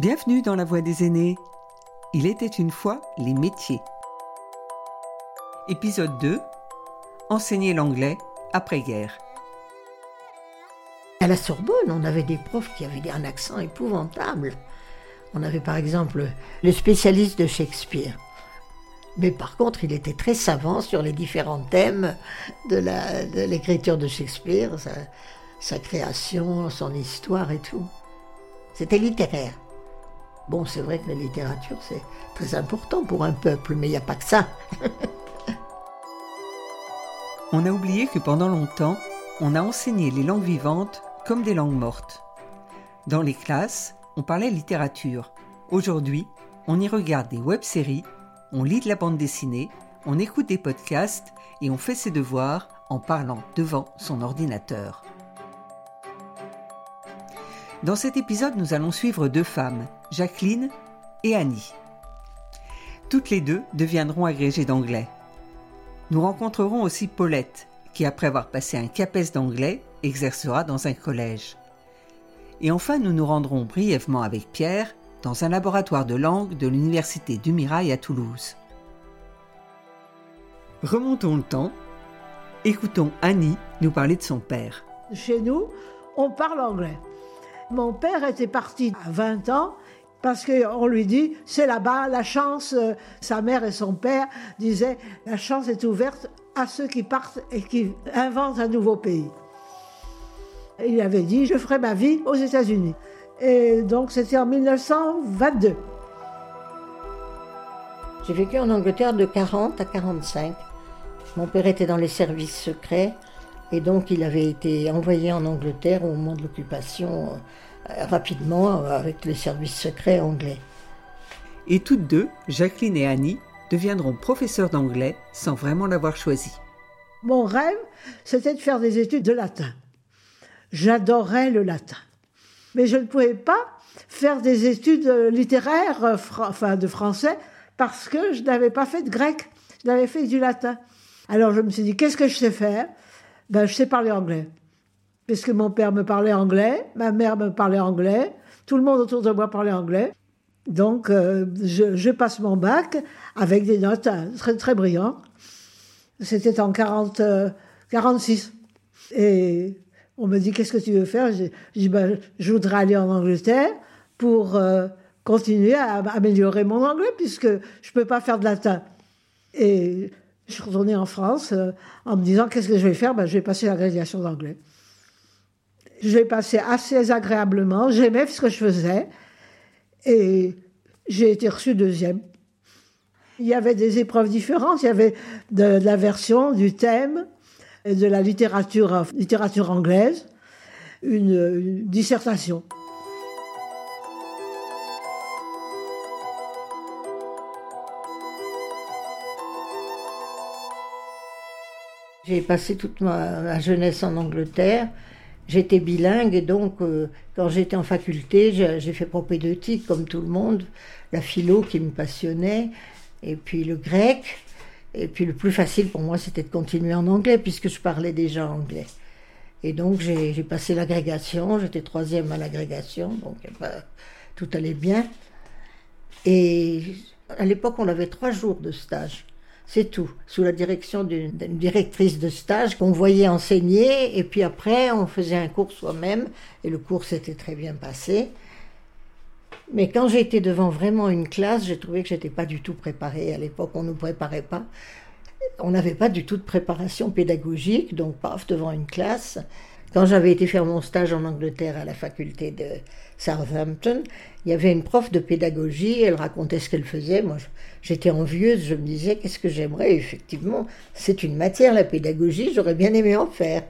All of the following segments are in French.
Bienvenue dans la voie des aînés. Il était une fois les métiers. Épisode 2. Enseigner l'anglais après-guerre. À la Sorbonne, on avait des profs qui avaient un accent épouvantable. On avait par exemple le spécialiste de Shakespeare. Mais par contre, il était très savant sur les différents thèmes de l'écriture de, Shakespeare, sa création, son histoire et tout. C'était littéraire. Bon, c'est vrai que la littérature, c'est très important pour un peuple, mais il n'y a pas que ça. on a oublié que pendant longtemps, on a enseigné les langues vivantes comme des langues mortes. Dans les classes, on parlait littérature. Aujourd'hui, on y regarde des web-séries, on lit de la bande dessinée, on écoute des podcasts et on fait ses devoirs en parlant devant son ordinateur. Dans cet épisode, nous allons suivre deux femmes, Jacqueline et Annie. Toutes les deux deviendront agrégées d'anglais. Nous rencontrerons aussi Paulette, qui après avoir passé un CAPES d'anglais, exercera dans un collège. Et enfin, nous nous rendrons brièvement avec Pierre dans un laboratoire de langue de l'Université du Mirail à Toulouse. Remontons le temps. Écoutons Annie nous parler de son père. Chez nous, on parle anglais. Mon père était parti à 20 ans parce qu'on lui dit, c'est là-bas, la chance, euh, sa mère et son père disaient, la chance est ouverte à ceux qui partent et qui inventent un nouveau pays. Il avait dit, je ferai ma vie aux États-Unis. Et donc c'était en 1922. J'ai vécu en Angleterre de 40 à 45. Mon père était dans les services secrets et donc il avait été envoyé en Angleterre au moment de l'occupation euh, rapidement euh, avec les services secrets anglais. Et toutes deux, Jacqueline et Annie, deviendront professeurs d'anglais sans vraiment l'avoir choisi. Mon rêve, c'était de faire des études de latin. J'adorais le latin. Mais je ne pouvais pas faire des études littéraires, euh, enfin de français, parce que je n'avais pas fait de grec, je n'avais fait du latin. Alors je me suis dit, qu'est-ce que je sais faire? Ben, Je sais parler anglais. Puisque mon père me parlait anglais, ma mère me parlait anglais, tout le monde autour de moi parlait anglais. Donc euh, je, passe mon bac avec des notes euh, très, très brillantes. C'était en 40, 46. Et on me dit qu'est-ce que tu veux faire? Je ben, je voudrais aller en Angleterre pour euh, continuer à améliorer mon anglais puisque je ne peux pas faire de latin. Et je suis retournée en France euh, en me disant qu'est-ce que je vais faire? Ben, Je vais passer l'agrégation d'anglais. Je l'ai passé assez agréablement, j'aimais ce que je faisais et j'ai été reçue deuxième. Il y avait des épreuves différentes, il y avait de la version, du thème, de la littérature, littérature anglaise, une, dissertation. J'ai passé toute ma, jeunesse en Angleterre. J'étais bilingue et donc euh, quand j'étais en faculté, j'ai fait propédeutique comme tout le monde, la philo qui me passionnait, et puis le grec. Et puis le plus facile pour moi, c'était de continuer en anglais, puisque je parlais déjà anglais. Et donc j'ai passé l'agrégation, j'étais troisième à l'agrégation, donc eh ben, tout allait bien. Et à l'époque, on avait trois jours de stage. C'est tout, sous la direction d'une directrice de stage qu'on voyait enseigner, et puis après, on faisait un cours soi-même, et le cours s'était très bien passé. Mais quand j'étais devant vraiment une classe, j'ai trouvé que j'étais pas du tout préparée. À l'époque, on ne nous préparait pas. On n'avait pas du tout de préparation pédagogique, donc paf, devant une classe. Quand j'avais été faire mon stage en Angleterre à la faculté de Southampton, il y avait une prof de pédagogie, elle racontait ce qu'elle faisait. Moi, j'étais envieuse, je me disais, qu'est-ce que j'aimerais? Effectivement, c'est une matière, la pédagogie, j'aurais bien aimé en faire.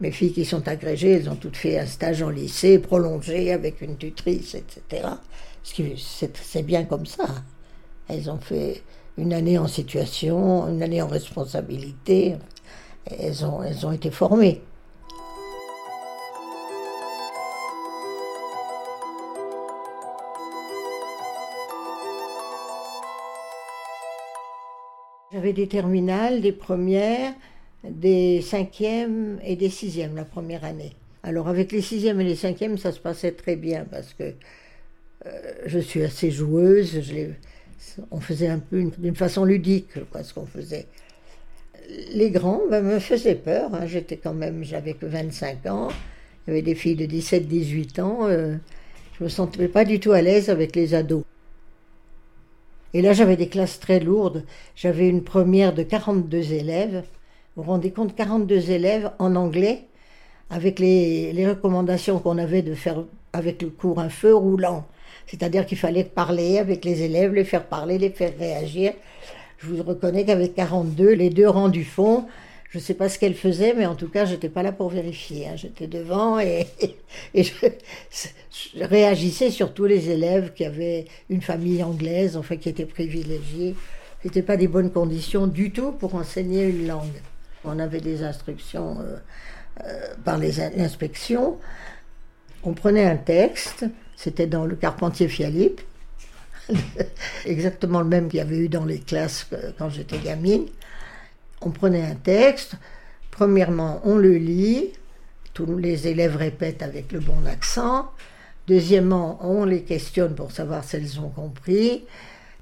Mes filles qui sont agrégées, elles ont toutes fait un stage en lycée, prolongé avec une tutrice, etc. C'est bien comme ça. Elles ont fait une année en situation, une année en responsabilité. Elles ont, elles ont été formées. J'avais des terminales, des premières, des cinquièmes et des sixièmes la première année. Alors avec les sixièmes et les cinquièmes, ça se passait très bien parce que je suis assez joueuse. on faisait un peu d'une façon ludique, quoi, ce qu'on faisait. Les grands ben, me faisaient peur. Hein. J'étais quand même, j'avais que 25 ans. Il y avait des filles de 17-18 ans. Euh, je me sentais pas du tout à l'aise avec les ados. Et là, j'avais des classes très lourdes. J'avais une première de 42 élèves. Vous vous rendez compte, 42 élèves en anglais, avec les, les recommandations qu'on avait de faire avec le cours un feu roulant. C'est-à-dire qu'il fallait parler avec les élèves, les faire parler, les faire réagir. Je vous reconnais qu'avec 42, les deux rangs du fond, je ne sais pas ce qu'elle faisait, mais en tout cas, je n'étais pas là pour vérifier. Hein. J'étais devant et, je, réagissais sur tous les élèves qui avaient une famille anglaise, enfin qui étaient privilégiés. Ce n'était pas des bonnes conditions du tout pour enseigner une langue. On avait des instructions euh, euh, par les inspections. On prenait un texte, c'était dans le Carpentier Fialip, exactement le même qu'il y avait eu dans les classes quand j'étais gamine. On prenait un texte, premièrement on le lit, tous les élèves répètent avec le bon accent, deuxièmement on les questionne pour savoir si elles ont compris,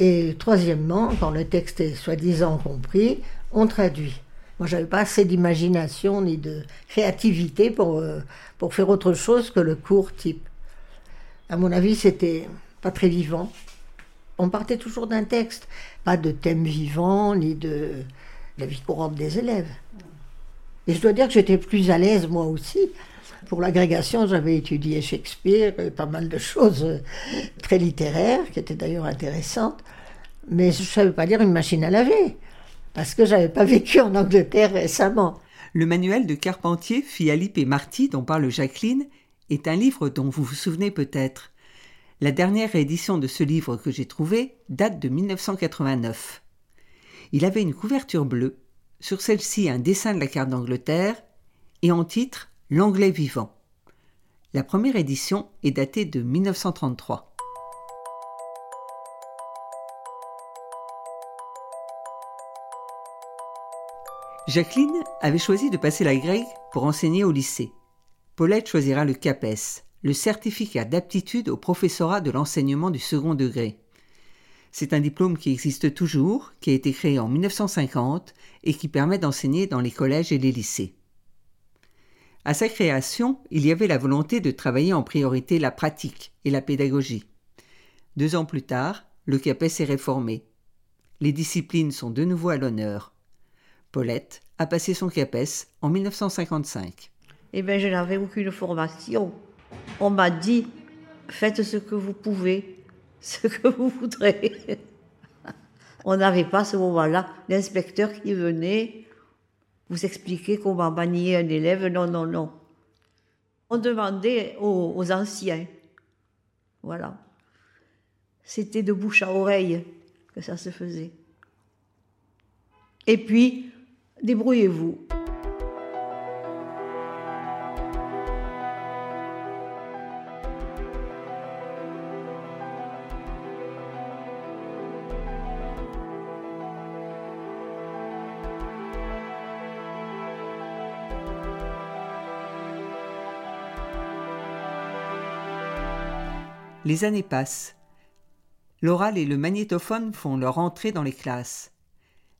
et troisièmement, quand le texte est soi-disant compris, on traduit. Moi, j'avais pas assez d'imagination ni de créativité pour, euh, pour faire autre chose que le cours type. À mon avis, c'était pas très vivant. On partait toujours d'un texte, pas de thème vivant ni de la vie courante des élèves. Et je dois dire que j'étais plus à l'aise moi aussi. Pour l'agrégation, j'avais étudié Shakespeare, et pas mal de choses euh, très littéraires, qui étaient d'ailleurs intéressantes, mais je ne savais pas lire une machine à laver, parce que j'avais pas vécu en Angleterre récemment. Le manuel de Carpentier, Philippe et Marty, dont parle Jacqueline, est un livre dont vous vous souvenez peut-être. La dernière édition de ce livre que j'ai trouvé date de 1989. Il avait une couverture bleue, sur celle-ci un dessin de la carte d'Angleterre, et en titre L'anglais vivant. La première édition est datée de 1933. Jacqueline avait choisi de passer la grecque pour enseigner au lycée. Paulette choisira le CAPES, le certificat d'aptitude au professorat de l'enseignement du second degré. C'est un diplôme qui existe toujours, qui a été créé en 1950 et qui permet d'enseigner dans les collèges et les lycées. À sa création, il y avait la volonté de travailler en priorité la pratique et la pédagogie. Deux ans plus tard, le CAPES est réformé. Les disciplines sont de nouveau à l'honneur. Paulette a passé son CAPES en 1955. Eh bien, je n'avais aucune formation. On m'a dit, faites ce que vous pouvez, ce que vous voudrez. On n'avait pas à ce moment-là l'inspecteur qui venait vous expliquer comment manier un élève. Non, non, non. On demandait aux, anciens. Voilà. C'était de bouche à oreille que ça se faisait. Et puis, débrouillez-vous. Les années passent. L'oral et le magnétophone font leur entrée dans les classes.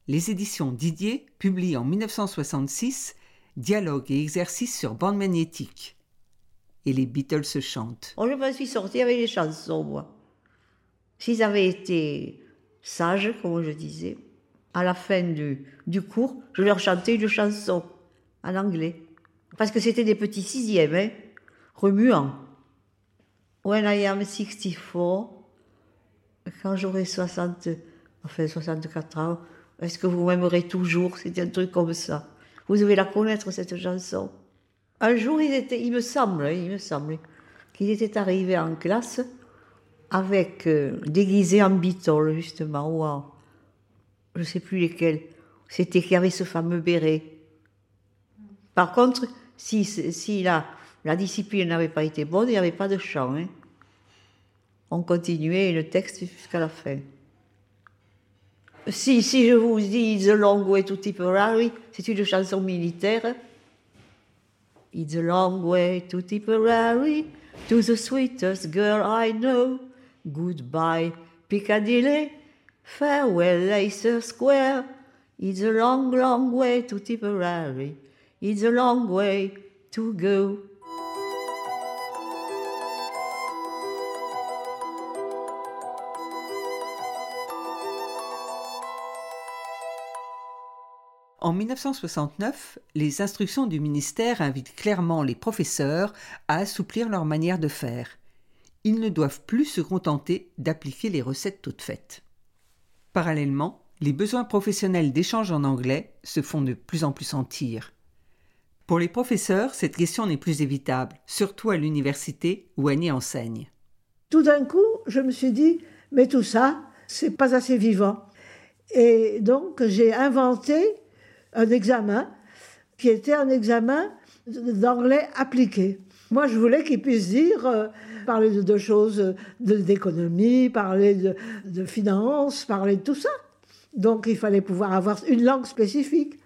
Les éditions Didier publient en 1966 Dialogue et exercices sur bande magnétique. Et les Beatles se chantent. Oh, je me suis sortie avec les chansons, moi. S'ils avaient été sages, comme je disais, à la fin du, du cours, je leur chantais une chanson en anglais. Parce que c'était des petits sixièmes, hein, remuants. When I am 64, quand j'aurai 60, enfin 64 ans, est-ce que vous m'aimerez toujours? C'est un truc comme ça. Vous devez la connaître, cette chanson. Un jour, il me semble, il me semble, qu'ils étaient arrivés en classe avec, euh, déguisés en Beatles, justement, ou en, je ne sais plus lesquels. C'était qu'il avait ce fameux béret. Par contre, si, si la, la discipline n'avait pas été bonne, il n'y avait pas de chant. Hein. On continuait le texte jusqu'à la fin. Si, si je vous dis The Long Way to Tipperary, c'est une chanson militaire. It's a long way to Tipperary, to the sweetest girl I know. Goodbye, Piccadilly. Farewell, Leicester Square. It's a long, long way to Tipperary. It's a long way to go. En 1969, les instructions du ministère invitent clairement les professeurs à assouplir leur manière de faire. Ils ne doivent plus se contenter d'appliquer les recettes toutes faites. Parallèlement, les besoins professionnels d'échange en anglais se font de plus en plus sentir. Pour les professeurs, cette question n'est plus évitable, surtout à l'université où Annie enseigne. Tout d'un coup, je me suis dit, mais tout ça, c'est pas assez vivant. Et donc, j'ai inventé un examen qui était un examen d'anglais appliqué. Moi, je voulais qu'ils puissent dire, euh, parler de, choses d'économie, parler de, de finance, parler de tout ça. Donc, il fallait pouvoir avoir une langue spécifique.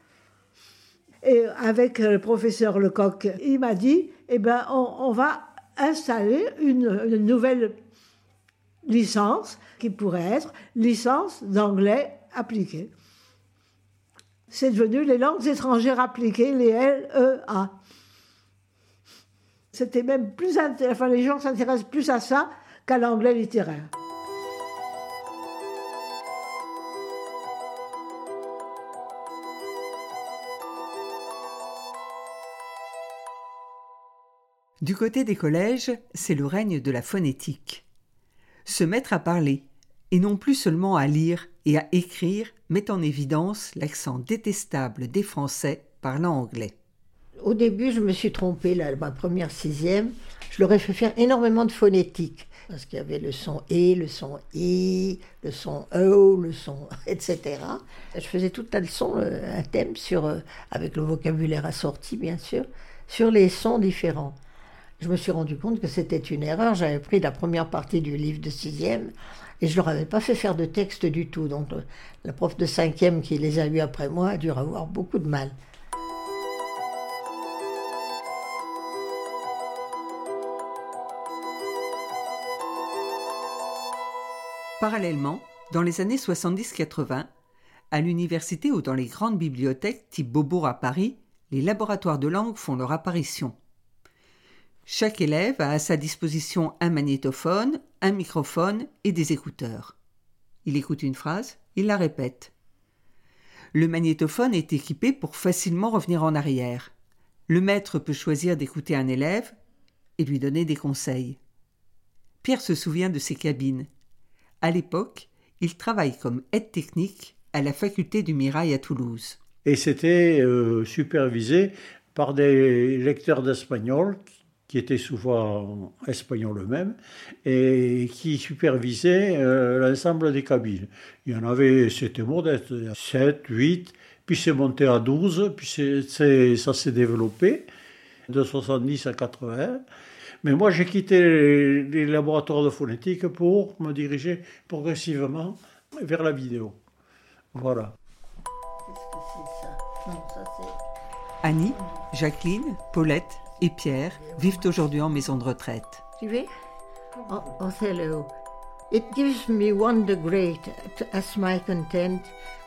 Et avec le professeur Lecoq, il m'a dit, eh ben, on, va installer une nouvelle licence qui pourrait être licence d'anglais appliqué c'est devenu les langues étrangères appliquées, les LEA. C'était même plus enfin, les gens s'intéressent plus à ça qu'à l'anglais littéraire. Du côté des collèges, c'est le règne de la phonétique. Se mettre à parler, et non plus seulement à lire et à écrire, met en évidence l'accent détestable des Français parlant anglais. Au début, je me suis trompée, là, ma première sixième, je leur ai fait faire énormément de phonétique. Parce qu'il y avait le son E, le son I, le son O, le son etc. Je faisais toute la leçon, euh, un thème sur, euh, avec le vocabulaire assorti bien sûr, sur les sons différents. Je me suis rendu compte que c'était une erreur. J'avais pris la première partie du livre de sixième et je leur avais pas fait faire de texte du tout. Donc la prof de cinquième qui les a lus après moi a dû avoir beaucoup de mal. Parallèlement, dans les années 70-80, à l'université ou dans les grandes bibliothèques type Beaubourg à Paris, les laboratoires de langue font leur apparition. Chaque élève a à sa disposition un magnétophone, un microphone et des écouteurs. Il écoute une phrase, il la répète. Le magnétophone est équipé pour facilement revenir en arrière. Le maître peut choisir d'écouter un élève et lui donner des conseils. Pierre se souvient de ses cabines. À l'époque, il travaille comme aide technique à la faculté du Mirail à Toulouse. Et c'était euh, supervisé par des lecteurs d'espagnol qui était souvent espagnol eux-mêmes, et qui supervisait euh, l'ensemble des cabines. Il y en avait, c'était modeste, 7, 8, puis c'est monté à 12, puis c'est, ça s'est développé de 70 à 80. Mais moi, j'ai quitté les, laboratoires de phonétique pour me diriger progressivement vers la vidéo. Voilà. Qu'est-ce que c'est ça? Non, ça c'est... Annie, Jacqueline, Paulette, et Pierre vivent aujourd'hui en maison de retraite. Veux? Oh, Othello. It gives me wonder great as my content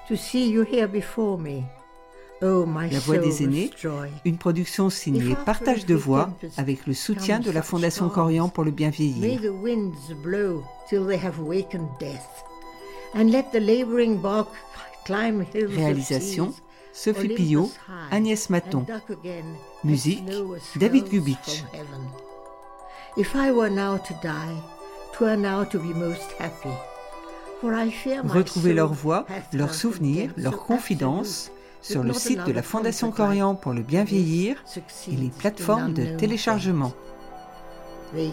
to see you here before me. Oh, La Voix des aînés, une production signée Partage de voix avec le soutien de la Fondation Corian pour le bien vieillir. Réalisation Sophie Pillot, Agnès Maton. Musique, David Gubitsch. Retrouvez leurs voix, leurs souvenirs, leurs confidences sur le site de la Fondation Corian pour le bien vieillir et les plateformes de téléchargement.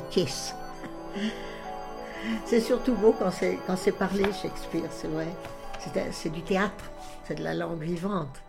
C'est surtout beau quand c'est parlé Shakespeare, c'est vrai. C'est du théâtre, c'est de la langue vivante.